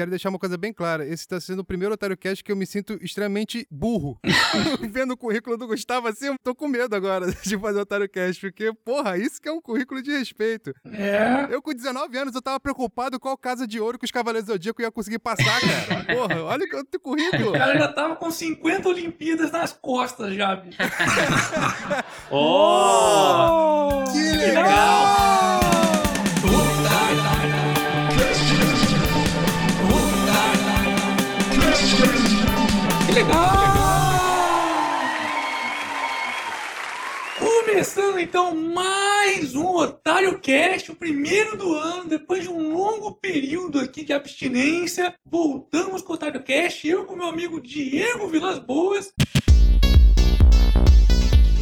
quero deixar uma coisa bem clara. Esse está sendo o primeiro Otário Cast que eu me sinto extremamente burro. Vendo o currículo do Gustavo assim, eu tô com medo agora de fazer o Otário Cast, porque, porra, isso que é um currículo de respeito. É. Eu com 19 anos, eu tava preocupado qual casa de ouro que os Cavaleiros do Zodíaco ia conseguir passar, cara. Porra, olha o teu currículo. O cara já tava com 50 Olimpíadas nas costas já, bicho. Oh! Que legal! Começando então mais um Otário Cast, o primeiro do ano, depois de um longo período aqui de abstinência. Voltamos com o Otário Cast, eu com meu amigo Diego Vilas Boas.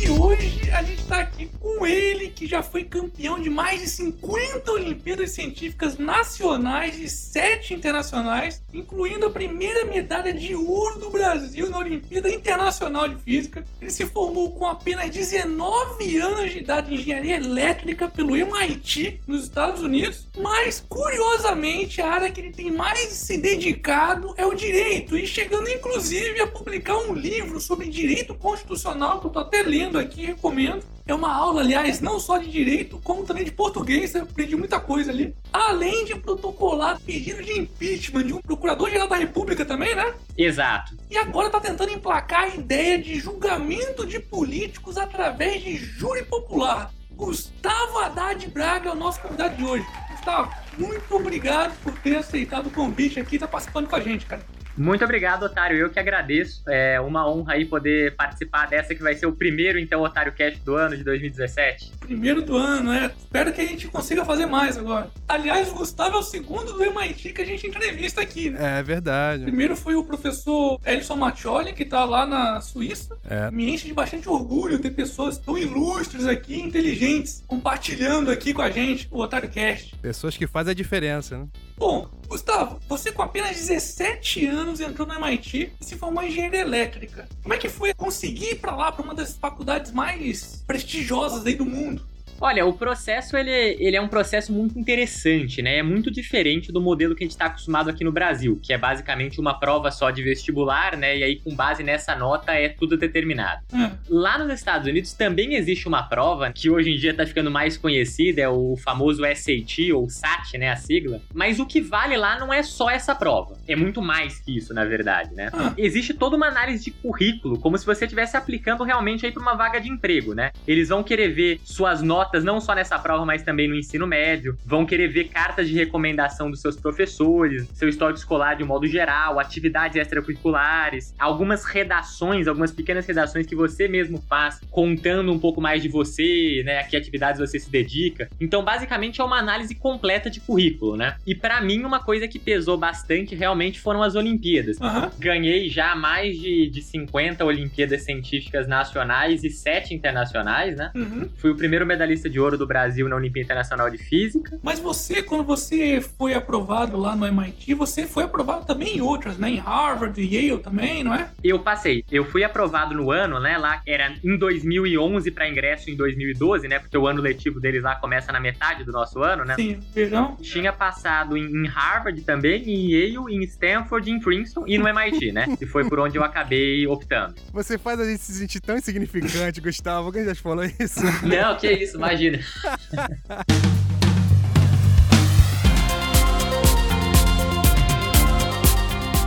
E hoje a gente tá aqui com ele, que já foi campeão de mais de 50 Olimpíadas Científicas Nacionais e 7 internacionais, incluindo a primeira medalha de ouro do Brasil na Olimpíada Internacional de Física. Ele se formou com apenas 19 anos de idade em engenharia elétrica pelo MIT, nos Estados Unidos, mas curiosamente a área que ele tem mais se dedicado é o direito, e chegando inclusive a publicar um livro sobre direito constitucional que eu tô até lendo aqui, recomendo. É uma aula, aliás, não só de direito, como também de português. Eu aprendi muita coisa ali. Além de protocolar pedido de impeachment de um procurador-geral da República também, né? Exato. E agora tá tentando emplacar a ideia de julgamento de políticos através de júri popular. Gustavo Haddad Braga é o nosso convidado de hoje. Gustavo, muito obrigado por ter aceitado o convite aqui e tá participando com a gente, cara. Muito obrigado, Otário. Eu que agradeço. É uma honra aí poder participar dessa que vai ser o primeiro, então, Otário Cast do ano de 2017. Primeiro do ano, é. Espero que a gente consiga fazer mais agora. Aliás, o Gustavo é o segundo do MIT que a gente entrevista aqui, né? É verdade. Primeiro foi o professor Elson Maccioli, que tá lá na Suíça. É. Me enche de bastante orgulho ter pessoas tão ilustres aqui, inteligentes, compartilhando aqui com a gente o Otário Cast. Pessoas que fazem a diferença, né? Bom, Gustavo, você com apenas 17 anos entrou no MIT e se formou em engenharia elétrica. Como é que foi conseguir ir pra lá, pra uma das faculdades mais prestigiosas aí do mundo? Olha, o processo ele, ele é um processo muito interessante, né? É muito diferente do modelo que a gente está acostumado aqui no Brasil, que é basicamente uma prova só de vestibular, né? E aí, com base nessa nota, é tudo determinado. Hum. Lá nos Estados Unidos também existe uma prova que hoje em dia está ficando mais conhecida, é o famoso SAT ou SAT, né? A sigla. Mas o que vale lá não é só essa prova. É muito mais que isso, na verdade, né? Ah. Existe toda uma análise de currículo, como se você estivesse aplicando realmente aí para uma vaga de emprego, né? Eles vão querer ver suas notas não só nessa prova, mas também no ensino médio. Vão querer ver cartas de recomendação dos seus professores, seu histórico escolar de um modo geral, atividades extracurriculares, algumas redações, algumas pequenas redações que você mesmo faz, contando um pouco mais de você, né, a que atividades você se dedica. Então, basicamente é uma análise completa de currículo, né? E para mim uma coisa que pesou bastante realmente foram as Olimpíadas. Aham. Ganhei já mais de, de 50 Olimpíadas Científicas Nacionais e 7 internacionais, né? Uhum. Fui o primeiro medalhista de ouro do Brasil na Olimpíada Internacional de Física. Mas você, quando você foi aprovado lá no MIT, você foi aprovado também em outras, né? Em Harvard, Yale também, não é? Eu passei. Eu fui aprovado no ano, né? Lá era em 2011 para ingresso em 2012, né? Porque o ano letivo deles lá começa na metade do nosso ano, né? Sim, verão. Tinha passado em, Harvard também, em Yale, em Stanford, em Princeton e no MIT, né? E foi por onde eu acabei optando. Você faz a gente se sentir tão insignificante, Gustavo. Alguém já te falou isso? Não, que isso, imagina.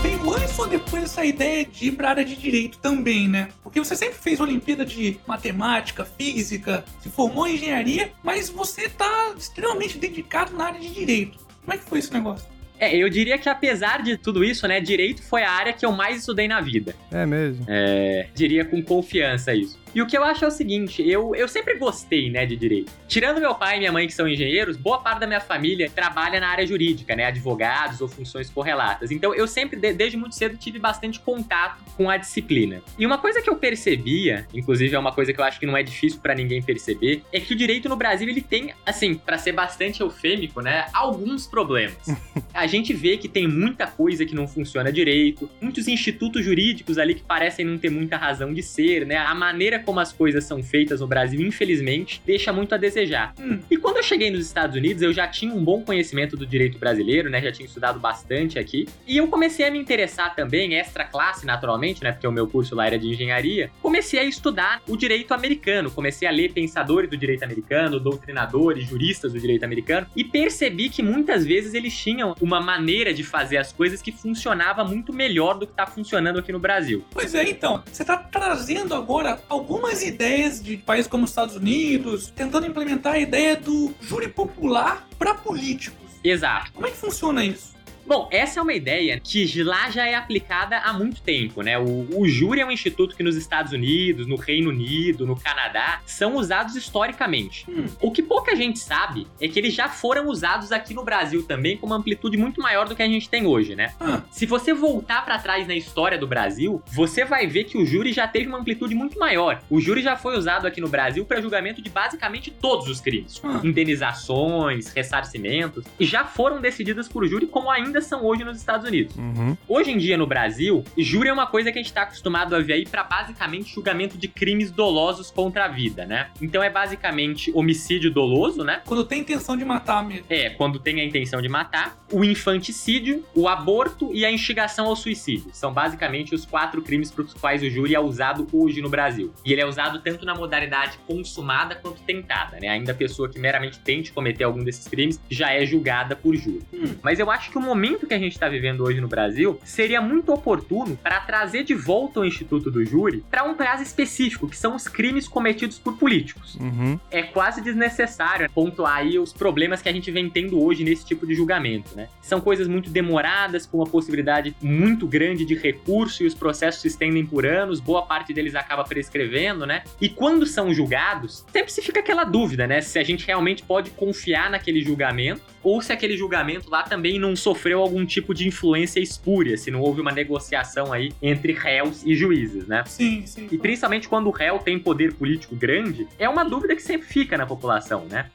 Veio antes ou depois essa ideia de ir pra área de direito também, né? Porque você sempre fez Olimpíada de matemática, física, se formou em engenharia, mas você tá extremamente dedicado na área de direito. Como é que foi esse negócio? É, eu diria que apesar de tudo isso, né? Direito foi a área que eu mais estudei na vida. É mesmo. É, diria com confiança isso. E o que eu acho é o seguinte, eu, eu sempre gostei, né, de direito. Tirando meu pai e minha mãe, que são engenheiros, boa parte da minha família trabalha na área jurídica, né, advogados ou funções correlatas. Então eu sempre, de- desde muito cedo, tive bastante contato com a disciplina. E uma coisa que eu percebia, inclusive é uma coisa que eu acho que não é difícil pra ninguém perceber, é que o direito no Brasil, ele tem, assim, pra ser bastante eufêmico, né, alguns problemas. A gente vê que tem muita coisa que não funciona direito, muitos institutos jurídicos ali que parecem não ter muita razão de ser, né? A maneira como as coisas são feitas no Brasil, infelizmente, deixa muito a desejar. Hum. E quando eu cheguei nos Estados Unidos, eu já tinha um bom conhecimento do direito brasileiro, né? Já tinha estudado bastante aqui. E eu comecei a me interessar também, extra classe, naturalmente, né? Porque o meu curso lá era de engenharia. Comecei a estudar o direito americano. Comecei a ler pensadores do direito americano, doutrinadores, juristas do direito americano. E percebi que muitas vezes eles tinham uma maneira de fazer as coisas que funcionava muito melhor do que está funcionando aqui no Brasil. Pois é, então, você está trazendo agora algumas ideias de países como os Estados Unidos, tentando implementar a ideia do júri popular para políticos. Exato. Como é que funciona isso? Bom, essa é uma ideia que lá já é aplicada há muito tempo, né? O, o, júri é um instituto que nos Estados Unidos, no Reino Unido, no Canadá, são usados historicamente. Hum. O que pouca gente sabe é que eles já foram usados aqui no Brasil também com uma amplitude muito maior do que a gente tem hoje, né? Ah. Se você voltar para trás na história do Brasil, você vai ver que o júri já teve uma amplitude muito maior. O júri já foi usado aqui no Brasil para julgamento de basicamente todos os crimes. Ah. Indenizações, ressarcimentos, e já foram decididas por júri como ainda são hoje nos Estados Unidos. Uhum. Hoje em dia no Brasil, júri é uma coisa que a gente tá acostumado a ver aí para basicamente julgamento de crimes dolosos contra a vida, né? Então é basicamente homicídio doloso, né? Quando tem intenção de matar mesmo. É, quando tem a intenção de matar, o infanticídio, o aborto e a instigação ao suicídio. São basicamente os quatro crimes para os quais o júri é usado hoje no Brasil. E ele é usado tanto na modalidade consumada quanto tentada, né? Ainda a pessoa que meramente tente cometer algum desses crimes já é julgada por júri. Hum. Mas eu acho que o momento que a gente está vivendo hoje no Brasil seria muito oportuno para trazer de volta o Instituto do Júri para um prazo específico, que são os crimes cometidos por políticos. Uhum. É quase desnecessário pontuar aí os problemas que a gente vem tendo hoje nesse tipo de julgamento, né? São coisas muito demoradas, com uma possibilidade muito grande de recurso e os processos se estendem por anos, boa parte deles acaba prescrevendo, né? E quando são julgados, sempre se fica aquela dúvida, né? Se a gente realmente pode confiar naquele julgamento ou se aquele julgamento lá também não sofreu algum tipo de influência espúria, se não houve uma negociação aí entre réus e juízes, né? Sim, sim. E principalmente quando o réu tem poder político grande, é uma dúvida que sempre fica na população, né?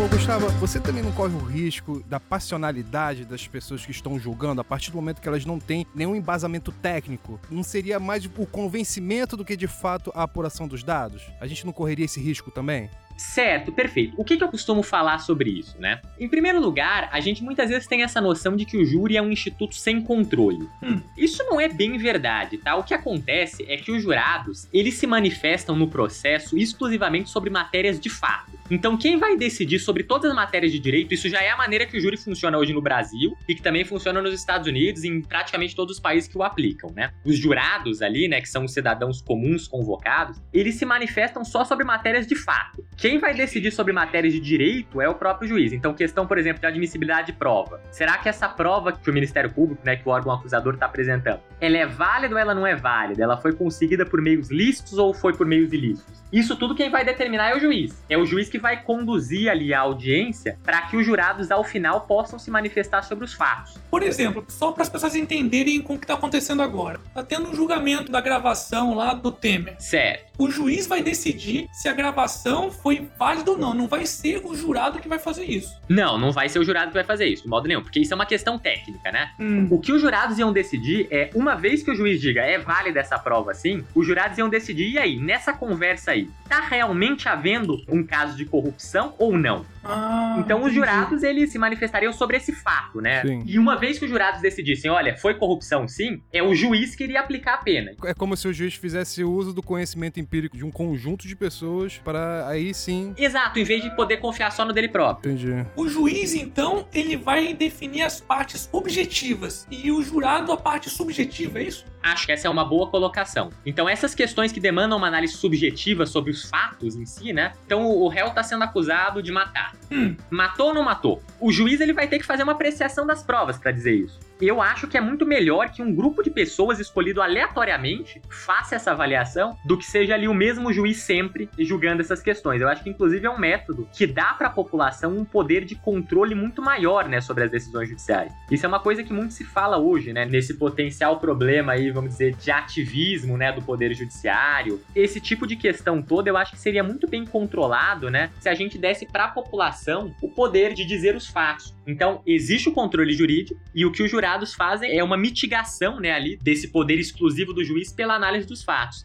Ô, Gustavo, você também não corre o risco da passionalidade das pessoas que estão julgando a partir do momento que elas não têm nenhum embasamento técnico? Não seria mais o convencimento do que de fato a apuração dos dados? A gente não correria esse risco também? Certo, perfeito. O que, que eu costumo falar sobre isso, né? Em primeiro lugar, a gente muitas vezes tem essa noção de que o júri é um instituto sem controle. Hum. Isso não é bem verdade, tá? O que acontece é que os jurados, eles se manifestam no processo exclusivamente sobre matérias de fato. Então, quem vai decidir sobre todas as matérias de direito, isso já é a maneira que o júri funciona hoje no Brasil e que também funciona nos Estados Unidos e em praticamente todos os países que o aplicam, né? Os jurados ali, né, que são os cidadãos comuns convocados, eles se manifestam só sobre matérias de fato. Quem vai decidir sobre matérias de direito é o próprio juiz. Então, questão, por exemplo, de admissibilidade de prova. Será que essa prova que o Ministério Público, né, que o órgão acusador está apresentando, ela é válida ou ela não é válida? Ela foi conseguida por meios lícitos ou foi por meios ilícitos? Isso tudo quem vai determinar é o juiz. É o juiz que vai conduzir ali a audiência para que os jurados, ao final, possam se manifestar sobre os fatos. Por exemplo, só para as pessoas entenderem com o que está acontecendo agora. Tá tendo um julgamento da gravação lá do Temer. Certo. O juiz vai decidir se a gravação foi válida ou não. Não vai ser o jurado que vai fazer isso. Não, não vai ser o jurado que vai fazer isso, de modo nenhum, porque isso é uma questão técnica, né? Hum. O que os jurados iam decidir é, uma vez que o juiz diga é válida essa prova assim, os jurados iam decidir, e aí, nessa conversa aí, tá realmente havendo um caso de corrupção ou não? Ah, Então os entendi. jurados, eles se manifestariam sobre esse fato, né? Sim. E uma vez que os jurados decidissem, olha, foi corrupção sim, é o juiz que iria aplicar a pena. É como se o juiz fizesse uso do conhecimento empírico de um conjunto de pessoas para aí sim. Exato, em vez de poder confiar só no dele próprio. Entendi. O juiz, então, ele vai definir as partes objetivas e o jurado a parte subjetiva, é isso? Acho que essa é uma boa colocação. Então, essas questões que demandam uma análise subjetiva sobre os fatos em si, né? Então, o réu está sendo acusado de matar. Hum. Matou ou não matou? O juiz ele vai ter que fazer uma apreciação das provas para dizer isso. Eu acho que é muito melhor que um grupo de pessoas escolhido aleatoriamente faça essa avaliação do que seja ali o mesmo juiz sempre julgando essas questões. Eu acho que inclusive é um método que dá para a população um poder de controle muito maior, né, sobre as decisões judiciais. Isso é uma coisa que muito se fala hoje, né, nesse potencial problema aí vamos dizer, de ativismo, né, do poder judiciário. Esse tipo de questão toda, eu acho que seria muito bem controlado, né, se a gente desse para a população o poder de dizer os fatos. Então, existe o controle jurídico e o que os jurados fazem é uma mitigação, né, ali desse poder exclusivo do juiz pela análise dos fatos.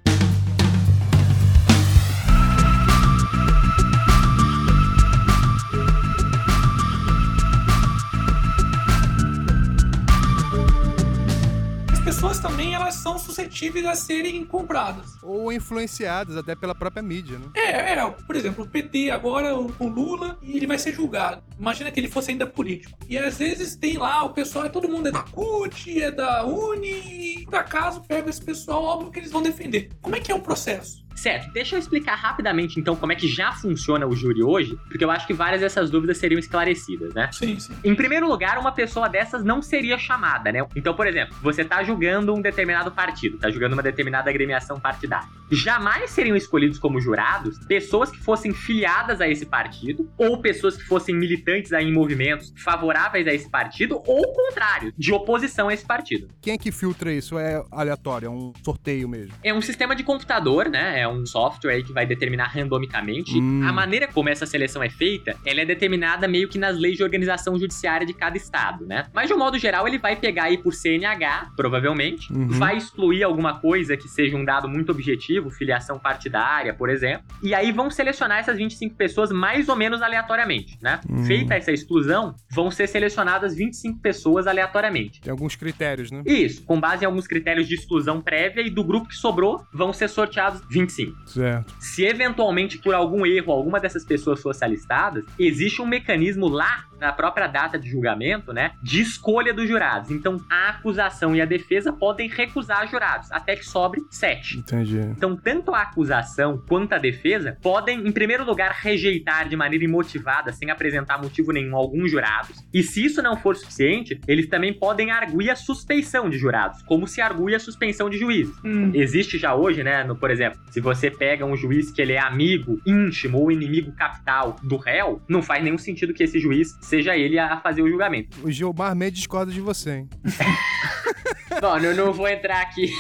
Pessoas também elas são suscetíveis a serem compradas. Ou influenciadas até pela própria mídia, né? É, é. Por exemplo, o PT agora com Lula e ele vai ser julgado. Imagina que ele fosse ainda político. E às vezes tem lá o pessoal, todo mundo é da CUT, é da Uni, e por acaso pega esse pessoal, óbvio que eles vão defender. Como é que é o processo? Certo, deixa eu explicar rapidamente então como é que já funciona o júri hoje, porque eu acho que várias dessas dúvidas seriam esclarecidas, né? Sim, sim. Em primeiro lugar, uma pessoa dessas não seria chamada, né? Então, por exemplo, você tá julgando um determinado partido, tá julgando uma determinada agremiação partidária. Jamais seriam escolhidos como jurados pessoas que fossem filiadas a esse partido ou pessoas que fossem militantes aí em movimentos favoráveis a esse partido ou o contrário, de oposição a esse partido. Quem é que filtra isso? É aleatório, é um sorteio mesmo? É um sistema de computador, né? É um software aí que vai determinar randomicamente. Hum. A maneira como essa seleção é feita, ela é determinada meio que nas leis de organização judiciária de cada estado, né? Mas de um modo geral, ele vai pegar aí por CNH, provavelmente, Uhum. vai excluir alguma coisa que seja um dado muito objetivo, filiação partidária, por exemplo, e aí vão selecionar essas 25 pessoas mais ou menos aleatoriamente, né? Hum. Feita essa exclusão, vão ser selecionadas 25 pessoas aleatoriamente. Tem alguns critérios, né? Isso, com base em alguns critérios de exclusão prévia e do grupo que sobrou, vão ser sorteados 25. Certo. Se eventualmente por algum erro alguma dessas pessoas fosse alistada, existe um mecanismo lá na própria data de julgamento, né, de escolha dos jurados. Então a acusação e a defesa podem recusar jurados, até que sobre sete. Entendi. Então, tanto a acusação quanto a defesa podem, em primeiro lugar, rejeitar de maneira imotivada, sem apresentar motivo nenhum, alguns jurados. E se isso não for suficiente, eles também podem arguir a suspeição de jurados, como se argui a suspensão de juízes. Hum. Existe já hoje, né, no, por exemplo, se você pega um juiz que ele é amigo, íntimo ou inimigo capital do réu, não faz nenhum sentido que esse juiz seja ele a fazer o julgamento. O Gilmar Mendes discorda de você, hein? Bom, eu não vou entrar aqui.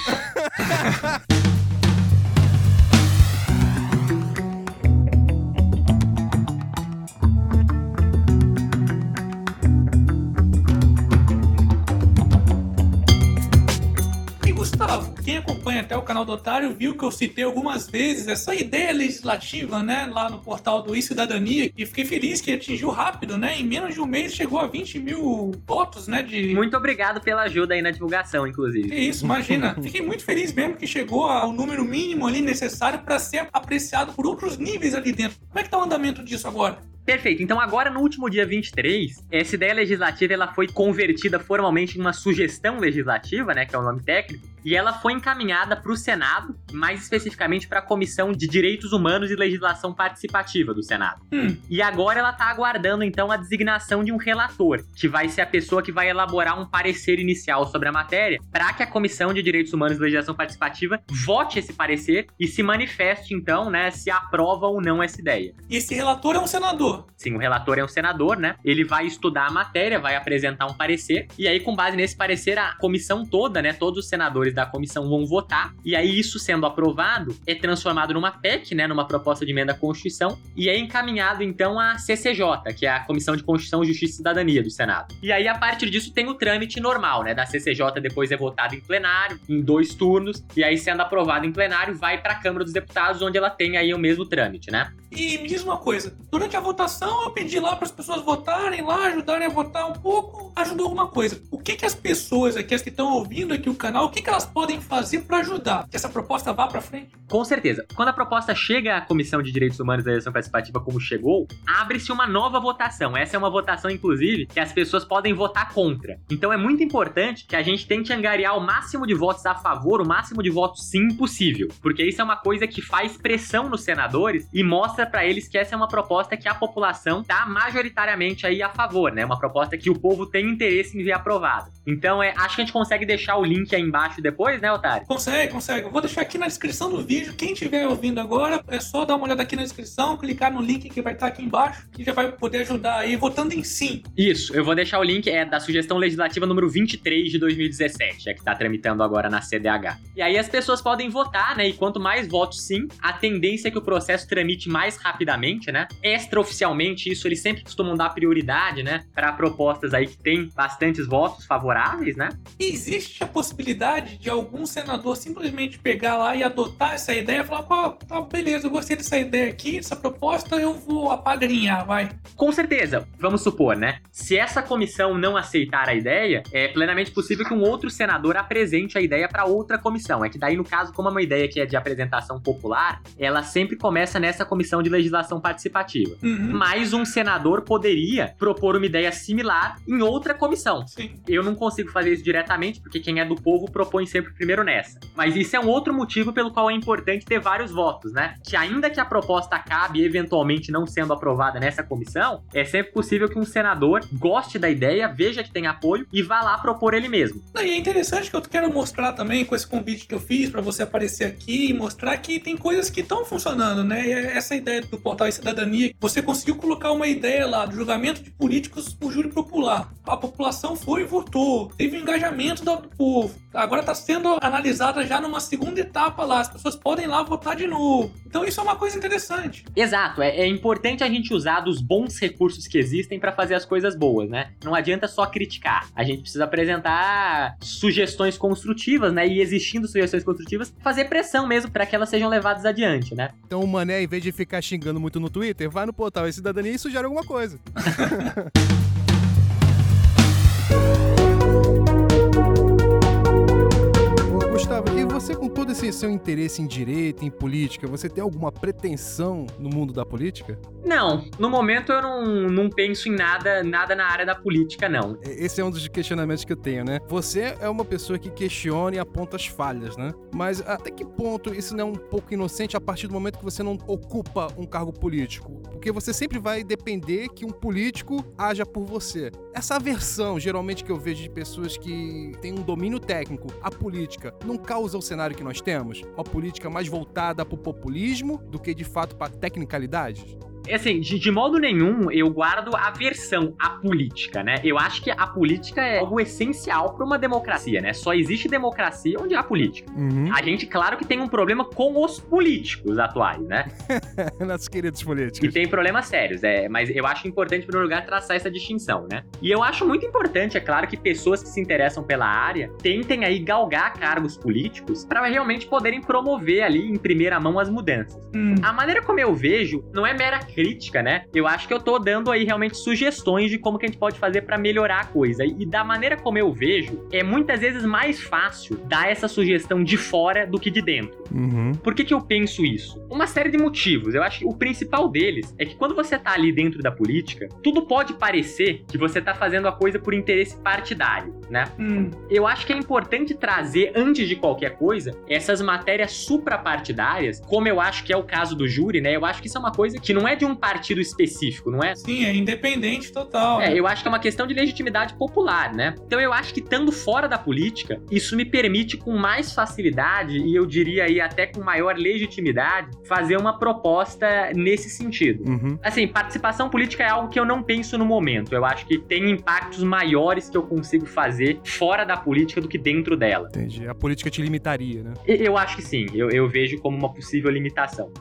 quem acompanha até o canal do Otário viu que eu citei algumas vezes essa ideia legislativa, né, lá no portal do e-Cidadania, e fiquei feliz que atingiu rápido, né, em menos de um mês chegou a 20 mil votos, né, de... Muito obrigado pela ajuda aí na divulgação, inclusive. Que isso, imagina. Fiquei muito feliz mesmo que chegou ao número mínimo ali necessário para ser apreciado por outros níveis ali dentro. Como é que tá o andamento disso agora? Perfeito. Então agora no último dia 23, essa ideia legislativa ela foi convertida formalmente em uma sugestão legislativa, né, que é o nome técnico, e ela foi encaminhada para o Senado, mais especificamente para a Comissão de Direitos Humanos e Legislação Participativa do Senado. Hum, E agora ela está aguardando então a designação de um relator, que vai ser a pessoa que vai elaborar um parecer inicial sobre a matéria, para que a Comissão de Direitos Humanos e Legislação Participativa vote esse parecer e se manifeste então, né, se aprova ou não essa ideia. e esse relator é um senador. Sim, o relator é um senador, né? Ele vai estudar a matéria, vai apresentar um parecer, e aí, com base nesse parecer, a comissão toda, né? Todos os senadores da comissão vão votar, e aí, isso sendo aprovado, é transformado numa PEC, né? Numa proposta de emenda à Constituição, e é encaminhado, então, à CCJ, que é a Comissão de Constituição, Justiça e Cidadania do Senado. E aí, a partir disso, tem o trâmite normal, né? Da CCJ depois é votado em plenário, em dois turnos, e aí, sendo aprovado em plenário, vai para a Câmara dos Deputados, onde ela tem aí o mesmo trâmite, né? E me diz uma coisa, durante a votação eu pedi lá para as pessoas votarem lá, ajudarem a votar um pouco, ajudou alguma coisa. O que que as pessoas aqui, as que estão ouvindo aqui o canal, o que que elas podem fazer para ajudar que essa proposta vá para frente? Com certeza. Quando a proposta chega à Comissão de Direitos Humanos da Eleição Participativa, como chegou, abre-se uma nova votação. Essa é uma votação, inclusive, que as pessoas podem votar contra. Então é muito importante que a gente tente angariar o máximo de votos a favor, o máximo de votos sim possível. Porque isso é uma coisa que faz pressão nos senadores e mostra para eles que essa é uma proposta que a população tá majoritariamente aí a favor, né? Uma proposta que o povo tem interesse em ver aprovada. Então, é, acho que a gente consegue deixar o link aí embaixo depois, né, Otário? Consegue, consegue. Eu vou deixar aqui na descrição do vídeo. Quem estiver ouvindo agora, é só dar uma olhada aqui na descrição, clicar no link que vai estar aqui embaixo, que já vai poder ajudar aí votando em sim. Isso, eu vou deixar o link é da sugestão legislativa número 23 de 2017, é que tá tramitando agora na CDH. E aí as pessoas podem votar, né? E quanto mais votos sim, a tendência é que o processo tramite mais rapidamente, né? Extraoficialmente, isso eles sempre costumam dar prioridade, né? Para propostas aí que tem bastantes votos favoráveis, né? Existe a possibilidade de algum senador simplesmente pegar lá e adotar essa ideia e falar, pô, tá, beleza, eu gostei dessa ideia aqui, dessa proposta, eu vou apadrinhar, vai. Com certeza, vamos supor, né? Se essa comissão não aceitar a ideia, é plenamente possível que um outro senador apresente a ideia para outra comissão. É que daí, no caso, como é uma ideia que é de apresentação popular, ela sempre começa nessa comissão de legislação participativa. Uhum. Mas um senador poderia propor uma ideia similar em outra comissão. Sim. Eu não consigo fazer isso diretamente, porque quem é do povo propõe sempre primeiro nessa. Mas isso é um outro motivo pelo qual é importante ter vários votos, né? Que ainda que a proposta acabe eventualmente não sendo aprovada nessa comissão, é sempre possível que um senador goste da ideia, veja que tem apoio e vá lá propor ele mesmo. E é interessante que eu quero mostrar também com esse convite que eu fiz para você aparecer aqui e mostrar que tem coisas que estão funcionando, né? E essa ideia do portal e cidadania, você conseguiu colocar uma ideia lá do julgamento de políticos por júri popular. A população foi e votou, teve um engajamento do povo. Agora está sendo analisada já numa segunda etapa lá. As pessoas podem ir lá votar de novo. Então isso é uma coisa interessante. Exato, é, é importante a gente usar dos bons recursos que existem para fazer as coisas boas, né? Não adianta só criticar. A gente precisa apresentar sugestões construtivas, né? E existindo sugestões construtivas, fazer pressão mesmo para que elas sejam levadas adiante, né? Então o Mané, em vez de ficar xingando muito no Twitter, vai no portal e cidadania e sugere alguma coisa. esse seu interesse em direito, em política, você tem alguma pretensão no mundo da política? Não, no momento eu não, não penso em nada, nada na área da política, não. Esse é um dos questionamentos que eu tenho, né? Você é uma pessoa que questiona e aponta as falhas, né? Mas até que ponto isso não é um pouco inocente a partir do momento que você não ocupa um cargo político? Porque você sempre vai depender que um político haja por você. Essa aversão, geralmente, que eu vejo de pessoas que têm um domínio técnico à política, não causa o cenário que nós temos? Uma política mais voltada para o populismo do que, de fato, para tecnicalidades? Assim, de, de modo nenhum eu guardo aversão à política, né? Eu acho que a política é algo essencial para uma democracia, né? Só existe democracia onde há política. Uhum. A gente, claro que tem um problema com os políticos atuais, né? Nossos queridos E políticos. tem problemas sérios, é, mas eu acho importante, em primeiro lugar, traçar essa distinção, né? E eu acho muito importante, é claro, que pessoas que se interessam pela área tentem aí galgar cargos políticos para realmente poderem promover ali em primeira mão as mudanças. Hum. A maneira como eu vejo não é mera crítica, né? Eu acho que eu tô dando aí realmente sugestões de como que a gente pode fazer pra melhorar a coisa. E da maneira como eu vejo, é muitas vezes mais fácil dar essa sugestão de fora do que de dentro. Uhum. Por que, que eu penso isso? Uma série de motivos. Eu acho que o principal deles é que quando você tá ali dentro da política, tudo pode parecer que você tá fazendo a coisa por interesse partidário, né? Hum. Eu acho que é importante trazer, antes de qualquer coisa, essas matérias suprapartidárias, como eu acho que é o caso do júri, né? Eu acho que isso é uma coisa que não é de um partido específico, não é? Sim, é independente total. É, eu acho que é uma questão de legitimidade popular, né? Então eu acho que estando fora da política, isso me permite com mais facilidade e eu diria aí até com maior legitimidade fazer uma proposta nesse sentido. Uhum. Assim, participação política é algo que eu não penso no momento. Eu acho que tem impactos maiores que eu consigo fazer fora da política do que dentro dela. Entendi. A política te limitaria, né? Eu acho que sim, eu, eu vejo como uma possível limitação.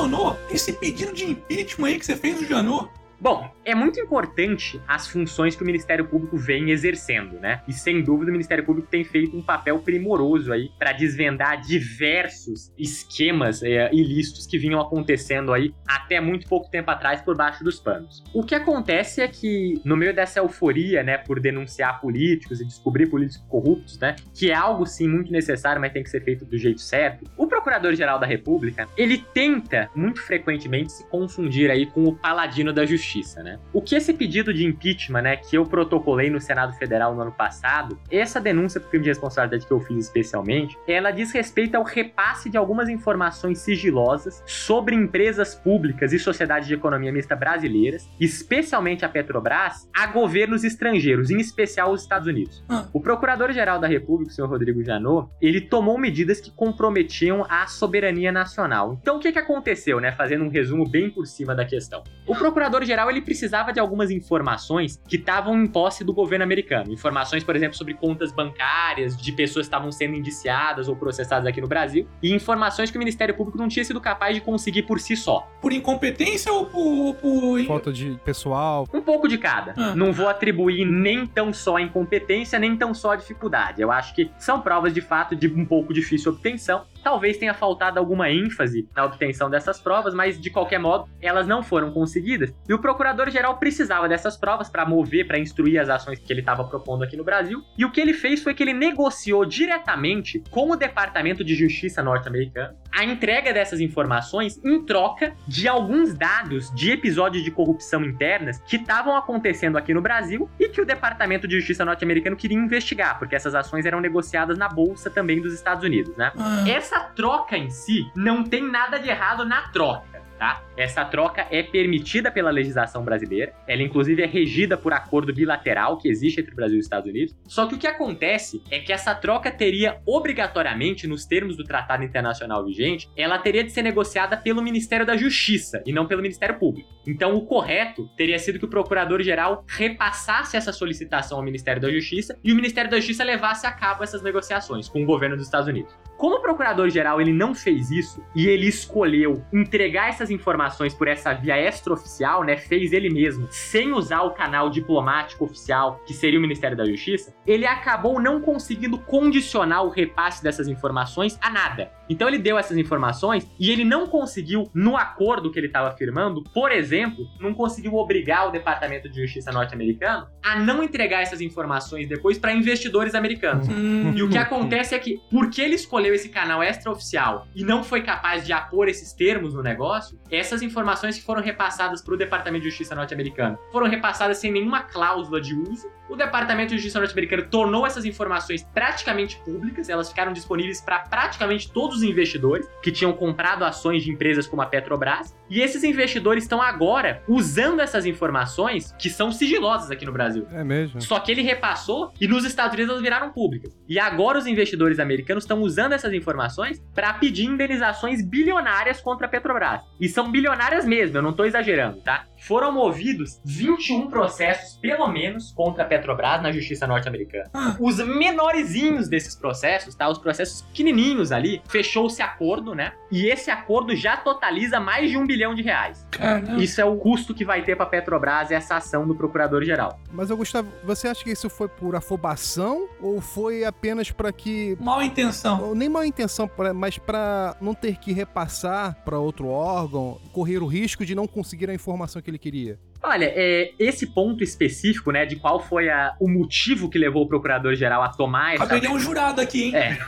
Funcionou esse pedido de impeachment aí que você fez do Janot? Bom, é muito importante as funções que o Ministério Público vem exercendo, né? E sem dúvida o Ministério Público tem feito um papel primoroso aí para desvendar diversos esquemas é, ilícitos que vinham acontecendo aí até muito pouco tempo atrás por baixo dos panos. O que acontece é que no meio dessa euforia, né, por denunciar políticos e descobrir políticos corruptos, né, que é algo sim muito necessário, mas tem que ser feito do jeito certo. O Procurador-Geral da República, ele tenta muito frequentemente se confundir aí com o paladino da justiça, né? O que esse pedido de impeachment, né, que eu protocolei no Senado Federal no ano passado, essa denúncia por crime de responsabilidade que eu fiz especialmente, ela diz respeito ao repasse de algumas informações sigilosas sobre empresas públicas e sociedades de economia mista brasileiras, especialmente a Petrobras, a governos estrangeiros, em especial os Estados Unidos. Ah. O Procurador-Geral da República, o senhor Rodrigo Janot, ele tomou medidas que comprometiam a soberania nacional. Então, o que, que aconteceu, né? Fazendo um resumo bem por cima da questão. O Procurador-Geral, ele precisava de algumas informações que estavam em posse do governo americano. Informações, por exemplo, sobre contas bancárias de pessoas que estavam sendo indiciadas ou processadas aqui no Brasil, e informações que o Ministério Público não tinha sido capaz de conseguir por si só. Por incompetência ou por. por... Falta de pessoal. Um pouco de cada. Ah. Não vou atribuir nem tão só a incompetência, nem tão só a dificuldade. Eu acho que são provas de fato de um pouco difícil obtenção. Talvez tenha faltado alguma ênfase na obtenção dessas provas, mas de qualquer modo, elas não foram conseguidas. E o procurador-geral precisava dessas provas para mover, para instruir as ações que ele estava propondo aqui no Brasil. E o que ele fez foi que ele negociou diretamente com o Departamento de Justiça norte-americano a entrega dessas informações em troca de alguns dados de episódios de corrupção internas que estavam acontecendo aqui no Brasil e que o Departamento de Justiça norte-americano queria investigar, porque essas ações eram negociadas na bolsa também dos Estados Unidos, né? Ah, Essa troca em si não tem nada de errado na troca. Tá? Essa troca é permitida pela legislação brasileira, ela inclusive é regida por acordo bilateral que existe entre o Brasil e os Estados Unidos. Só que o que acontece é que essa troca teria obrigatoriamente, nos termos do tratado internacional vigente, ela teria de ser negociada pelo Ministério da Justiça e não pelo Ministério Público. Então o correto teria sido que o procurador-geral repassasse essa solicitação ao Ministério da Justiça e o Ministério da Justiça levasse a cabo essas negociações com o governo dos Estados Unidos. Como o procurador-geral ele não fez isso e ele escolheu entregar essas informações por essa via extraoficial, né, fez ele mesmo, sem usar o canal diplomático oficial, que seria o Ministério da Justiça, ele acabou não conseguindo condicionar o repasse dessas informações a nada. Então ele deu essas informações e ele não conseguiu, no acordo que ele estava firmando, por exemplo, não conseguiu obrigar o Departamento de Justiça norte-americano a não entregar essas informações depois para investidores americanos. hum, E o que acontece é que, porque ele escolheu esse canal extraoficial e não foi capaz de apor esses termos no negócio, essas informações que foram repassadas para o Departamento de Justiça norte-americano foram repassadas sem nenhuma cláusula de uso. O Departamento de Justiça norte-americano tornou essas informações praticamente públicas, elas ficaram disponíveis para praticamente todos os investidores que tinham comprado ações de empresas como a Petrobras. E esses investidores estão agora usando essas informações que são sigilosas aqui no Brasil. É mesmo. Só que ele repassou e nos Estados Unidos elas viraram públicas. E agora os investidores americanos estão usando essas informações para pedir indenizações bilionárias contra a Petrobras. E são bilionárias mesmo, eu não tô exagerando, tá? Foram movidos 21 processos, pelo menos, contra a Petrobras na justiça norte-americana. Ah. Os menorzinhos desses processos, tá? Os processos pequenininhos ali, fechou-se acordo, né? E esse acordo já totaliza mais de um bilhão de reais. Caramba. Isso é o custo que vai ter para Petrobras essa ação do procurador-geral. Mas, Gustavo, você acha que isso foi por afobação ou foi apenas para que. Mal intenção. ou Nem má intenção, pra- mas para não ter que repassar para outro órgão, correr o risco de não conseguir a informação que ele queria? Olha, é, esse ponto específico, né, de qual foi a- o motivo que levou o procurador-geral a tomar essa. Caberia um jurado aqui, hein? É.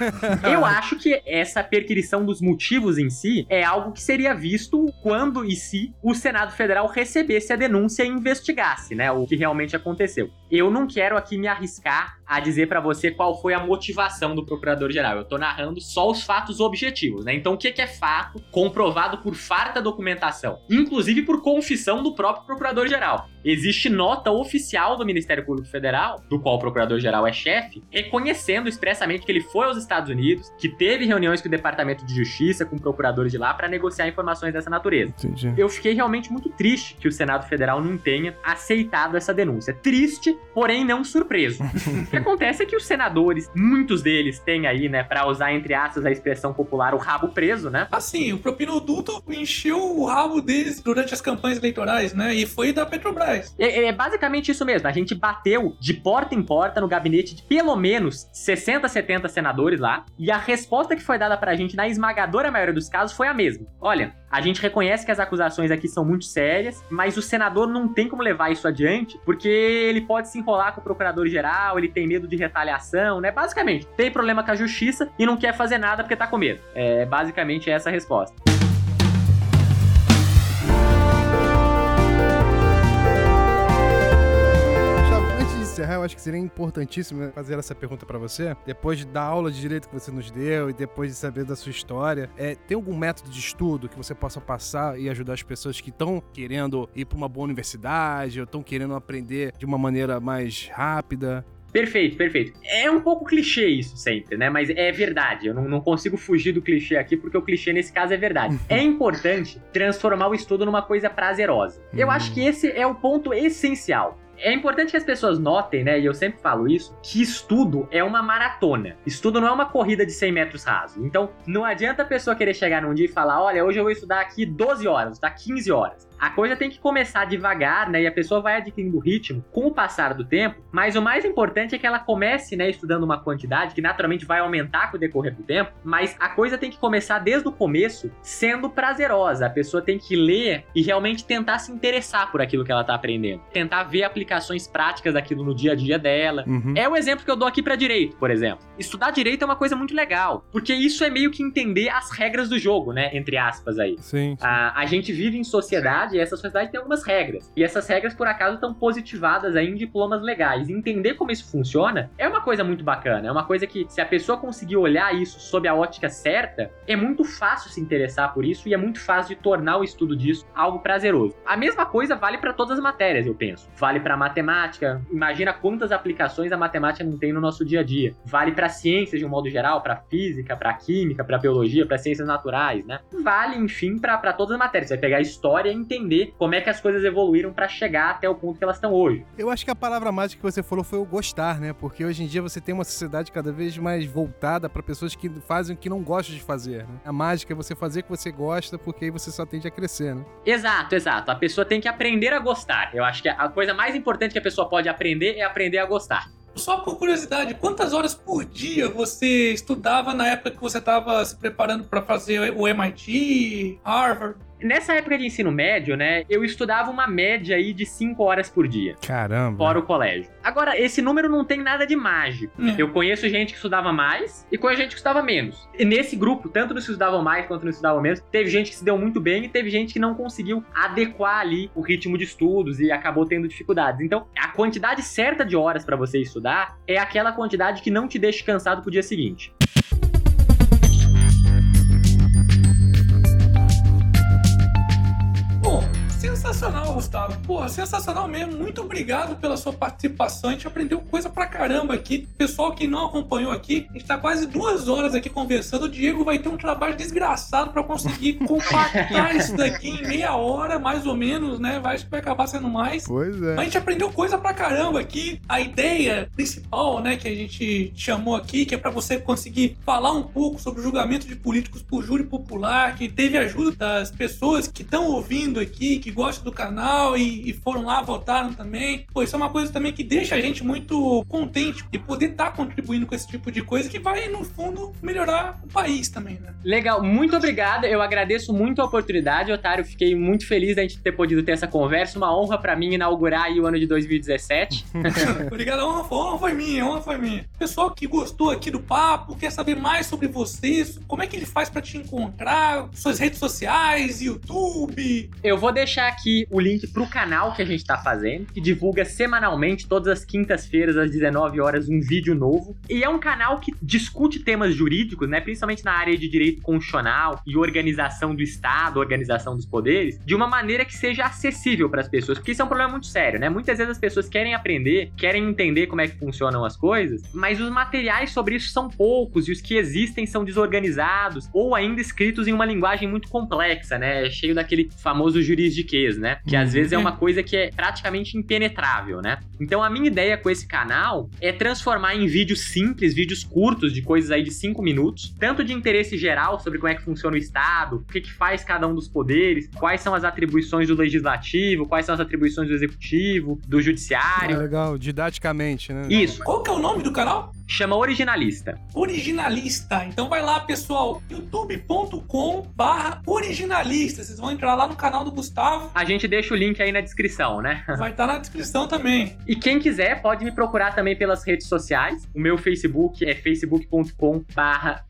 Eu acho que essa perquirição dos motivos em si é algo que seria visto quando e se o Senado Federal recebesse a denúncia e investigasse, né, o que realmente aconteceu. Eu não quero aqui me arriscar a dizer pra você qual foi a motivação do procurador-geral. Eu tô narrando só os fatos objetivos, né? Então o que é fato comprovado por farta documentação, inclusive por confissão do próprio procurador-geral. Existe nota oficial do Ministério Público Federal, do qual o procurador-geral é chefe, reconhecendo expressamente que ele foi aos Estados Unidos, que teve reuniões com o Departamento de Justiça, com procuradores de lá, para negociar informações dessa natureza. Entendi. Eu fiquei realmente muito triste que o Senado Federal não tenha aceitado essa denúncia. Triste, porém não surpreso. o que acontece é que os senadores, muitos deles têm aí, né, para usar entre aspas a expressão popular, o rabo preso, né? Assim, o Propino Duto encheu o rabo deles durante as campanhas eleitorais, né? E foi da Petrobras. É, é basicamente isso mesmo. A gente bateu de porta em porta no gabinete de pelo menos 60, 70 senadores lá. E a resposta que foi dada pra gente, na esmagadora maioria dos casos, foi a mesma. Olha, a gente reconhece que as acusações aqui são muito sérias, mas o senador não tem como levar isso adiante, porque ele pode se enrolar com o procurador-geral, ele tem medo de retaliação, né? Basicamente, tem problema com a justiça e não quer fazer nada porque tá com medo. É basicamente essa a resposta. Encerrar, eu acho que seria importantíssimo fazer essa pergunta para você. Depois da aula de direito que você nos deu e depois de saber da sua história, é, tem algum método de estudo que você possa passar e ajudar as pessoas que estão querendo ir para uma boa universidade ou estão querendo aprender de uma maneira mais rápida? Perfeito, perfeito. É um pouco clichê isso sempre, né? Mas é verdade. Eu não, não consigo fugir do clichê aqui, porque o clichê nesse caso é verdade. é importante transformar o estudo numa coisa prazerosa. Eu acho que esse é o ponto essencial. É importante que as pessoas notem, né, e eu sempre falo isso, que estudo é uma maratona. Estudo não é uma corrida de 100 metros raso. Então, não adianta a pessoa querer chegar num dia e falar: olha, hoje eu vou estudar aqui 12 horas, tá 15 horas a coisa tem que começar devagar, né? E a pessoa vai adquirindo ritmo com o passar do tempo, mas o mais importante é que ela comece, né, estudando uma quantidade que naturalmente vai aumentar com o decorrer do tempo, mas a coisa tem que começar desde o começo sendo prazerosa. A pessoa tem que ler e realmente tentar se interessar por aquilo que ela tá aprendendo, tentar ver aplicações práticas daquilo no dia a dia dela. Uhum. É o exemplo que eu dou aqui para direito, por exemplo. Estudar direito é uma coisa muito legal, porque isso é meio que entender as regras do jogo, né, entre aspas aí. Sim. sim. A, a gente vive em sociedade sociedade, e essa sociedade tem algumas regras. E essas regras, por acaso, estão positivadas aí em diplomas legais. Entender como isso funciona é uma coisa muito bacana. É uma coisa que, se a pessoa conseguir olhar isso sob a ótica certa, é muito fácil se interessar por isso e é muito fácil de tornar o estudo disso algo prazeroso. A mesma coisa vale para todas as matérias, eu penso. Vale para matemática. Imagina quantas aplicações a matemática não tem no nosso dia a dia. Vale para ciências de um modo geral, para física, para química, para biologia, para ciências naturais, né? Vale, enfim, para todas as matérias. Você vai pegar história e entender entender como é que as coisas evoluíram para chegar até o ponto que elas estão hoje. Eu acho que a palavra mágica que você falou foi o gostar, né? Porque hoje em dia você tem uma sociedade cada vez mais voltada para pessoas que fazem o que não gostam de fazer. Né? A mágica é você fazer o que você gosta, porque aí você só tende a crescer, né? Exato, exato. A pessoa tem que aprender a gostar. Eu acho que a coisa mais importante que a pessoa pode aprender é aprender a gostar. Só por curiosidade, quantas horas por dia você estudava na época que você estava se preparando para fazer o MIT, Harvard? Nessa época de ensino médio, né, eu estudava uma média aí de 5 horas por dia. Caramba. Fora o colégio. Agora, esse número não tem nada de mágico. É. Eu conheço gente que estudava mais e conheço gente que estudava menos. E nesse grupo, tanto nos que estudavam mais quanto nos que estudavam menos, teve gente que se deu muito bem e teve gente que não conseguiu adequar ali o ritmo de estudos e acabou tendo dificuldades. Então, a quantidade certa de horas para você estudar é aquela quantidade que não te deixe cansado pro dia seguinte. Sensacional, Gustavo. Pô, sensacional mesmo. Muito obrigado pela sua participação. A gente aprendeu coisa pra caramba aqui. Pessoal que não acompanhou aqui, a gente tá quase duas horas aqui conversando. O Diego vai ter um trabalho desgraçado para conseguir compactar isso daqui em meia hora, mais ou menos, né? Vai, acho que vai acabar sendo mais. Pois é. Mas a gente aprendeu coisa pra caramba aqui. A ideia principal, né, que a gente chamou aqui, que é para você conseguir falar um pouco sobre o julgamento de políticos por júri popular, que teve ajuda das pessoas que estão ouvindo aqui, que gostam do canal e, e, foram lá, votaram também. Pô, isso é uma coisa também que deixa a gente muito contente de poder estar tá contribuindo com esse tipo de coisa que vai, no fundo, melhorar o país também, né? Legal, muito obrigado. Eu agradeço muito a oportunidade, Otário. Fiquei muito feliz da gente ter podido ter essa conversa. Uma honra para mim inaugurar aí o ano de 2017. obrigado, a honra, honra foi minha, a honra foi minha. Pessoal que gostou aqui do papo, quer saber mais sobre vocês, como é que ele faz para te encontrar? Suas redes sociais, YouTube? Eu vou deixar aqui o link pro canal que a gente tá fazendo, que divulga semanalmente, todas as quintas-feiras, às 19 horas, um vídeo novo. E é um canal que discute temas jurídicos, né? Principalmente na área de direito constitucional e organização do Estado, organização dos poderes, de uma maneira que seja acessível para as pessoas. Porque isso é um problema muito sério, né? Muitas vezes as pessoas querem aprender, querem entender como é que funcionam as coisas, mas os materiais sobre isso são poucos e os que existem são desorganizados ou ainda escritos em uma linguagem muito complexa, né? Cheio daquele famoso juridiquês, né? Que às vezes é uma coisa que é praticamente impenetrável, né? Então a minha ideia com esse canal é transformar em vídeos simples, vídeos curtos de coisas aí de 5 minutos, tanto de interesse geral sobre como é que funciona o Estado, o que, que faz cada um dos poderes, quais são as atribuições do legislativo, quais são as atribuições do executivo, do judiciário. É legal, didaticamente, né? Isso. Qual que é o nome do canal? Chama Originalista. Originalista. Então vai lá, pessoal, youtube.com barra originalista. Vocês vão entrar lá no canal do Gustavo. A gente deixa o link aí na descrição, né? Vai estar tá na descrição também. E quem quiser pode me procurar também pelas redes sociais. O meu Facebook é facebook.com barra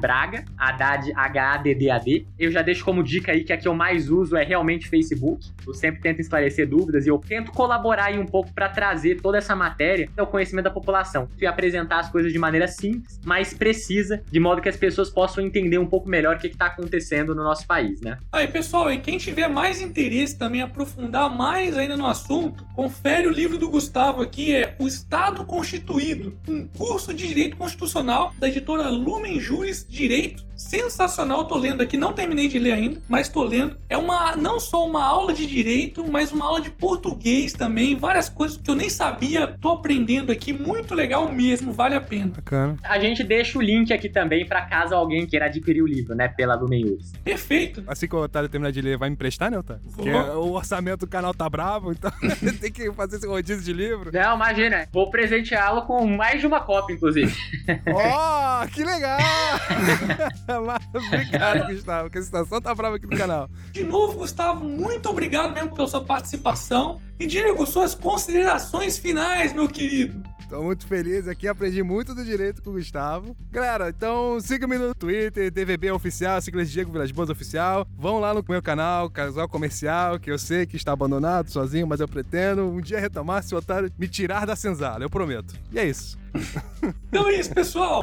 Braga, Haddad H-A-D-D-A-D. Eu já deixo como dica aí que a que eu mais uso é realmente Facebook. Eu sempre tento esclarecer dúvidas e eu tento colaborar aí um pouco para trazer toda essa matéria ao conhecimento da população e apresentar as coisas de maneira simples, mais precisa, de modo que as pessoas possam entender um pouco melhor o que está acontecendo no nosso país, né? Aí, pessoal, e quem tiver mais interesse também aprofundar mais ainda no assunto, confere o livro do Gustavo aqui, é O Estado Constituído, um curso de Direito Constitucional da editora Lumen Juris Direito. Sensacional, tô lendo aqui, não terminei de ler ainda, mas tô lendo. É uma não só uma aula de direito, mas uma aula de português também, várias coisas que eu nem sabia, tô aprendendo aqui, muito legal mesmo, vale a pena. Bacana. A gente deixa o link aqui também para caso alguém queira adquirir o livro, né, pela Lumen Juris. Perfeito. Assim que o Otário terminar de ler, vai me emprestar, né, Otário? Porque o orçamento do canal tá bravo, então tem que fazer esse rodízio de livro. Não, imagina. Vou presenteá-lo com mais de uma cópia, inclusive. Oh, que legal! obrigado, Gustavo, que a situação tá brava aqui no canal. De novo, Gustavo, muito obrigado mesmo pela sua participação. E Diego, suas considerações finais, meu querido. Tô muito feliz aqui, aprendi muito do direito com o Gustavo. Galera, então siga-me no Twitter, DVB Oficial, siglas Diego Vilas Boas Oficial. Vão lá no meu canal, Casal Comercial, que eu sei que está abandonado, sozinho, mas eu pretendo um dia retomar se o otário me tirar da senzala, eu prometo. E é isso. então é isso, pessoal.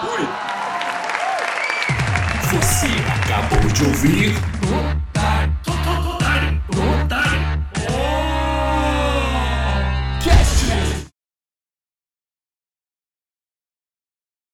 Fui. Você acabou de ouvir.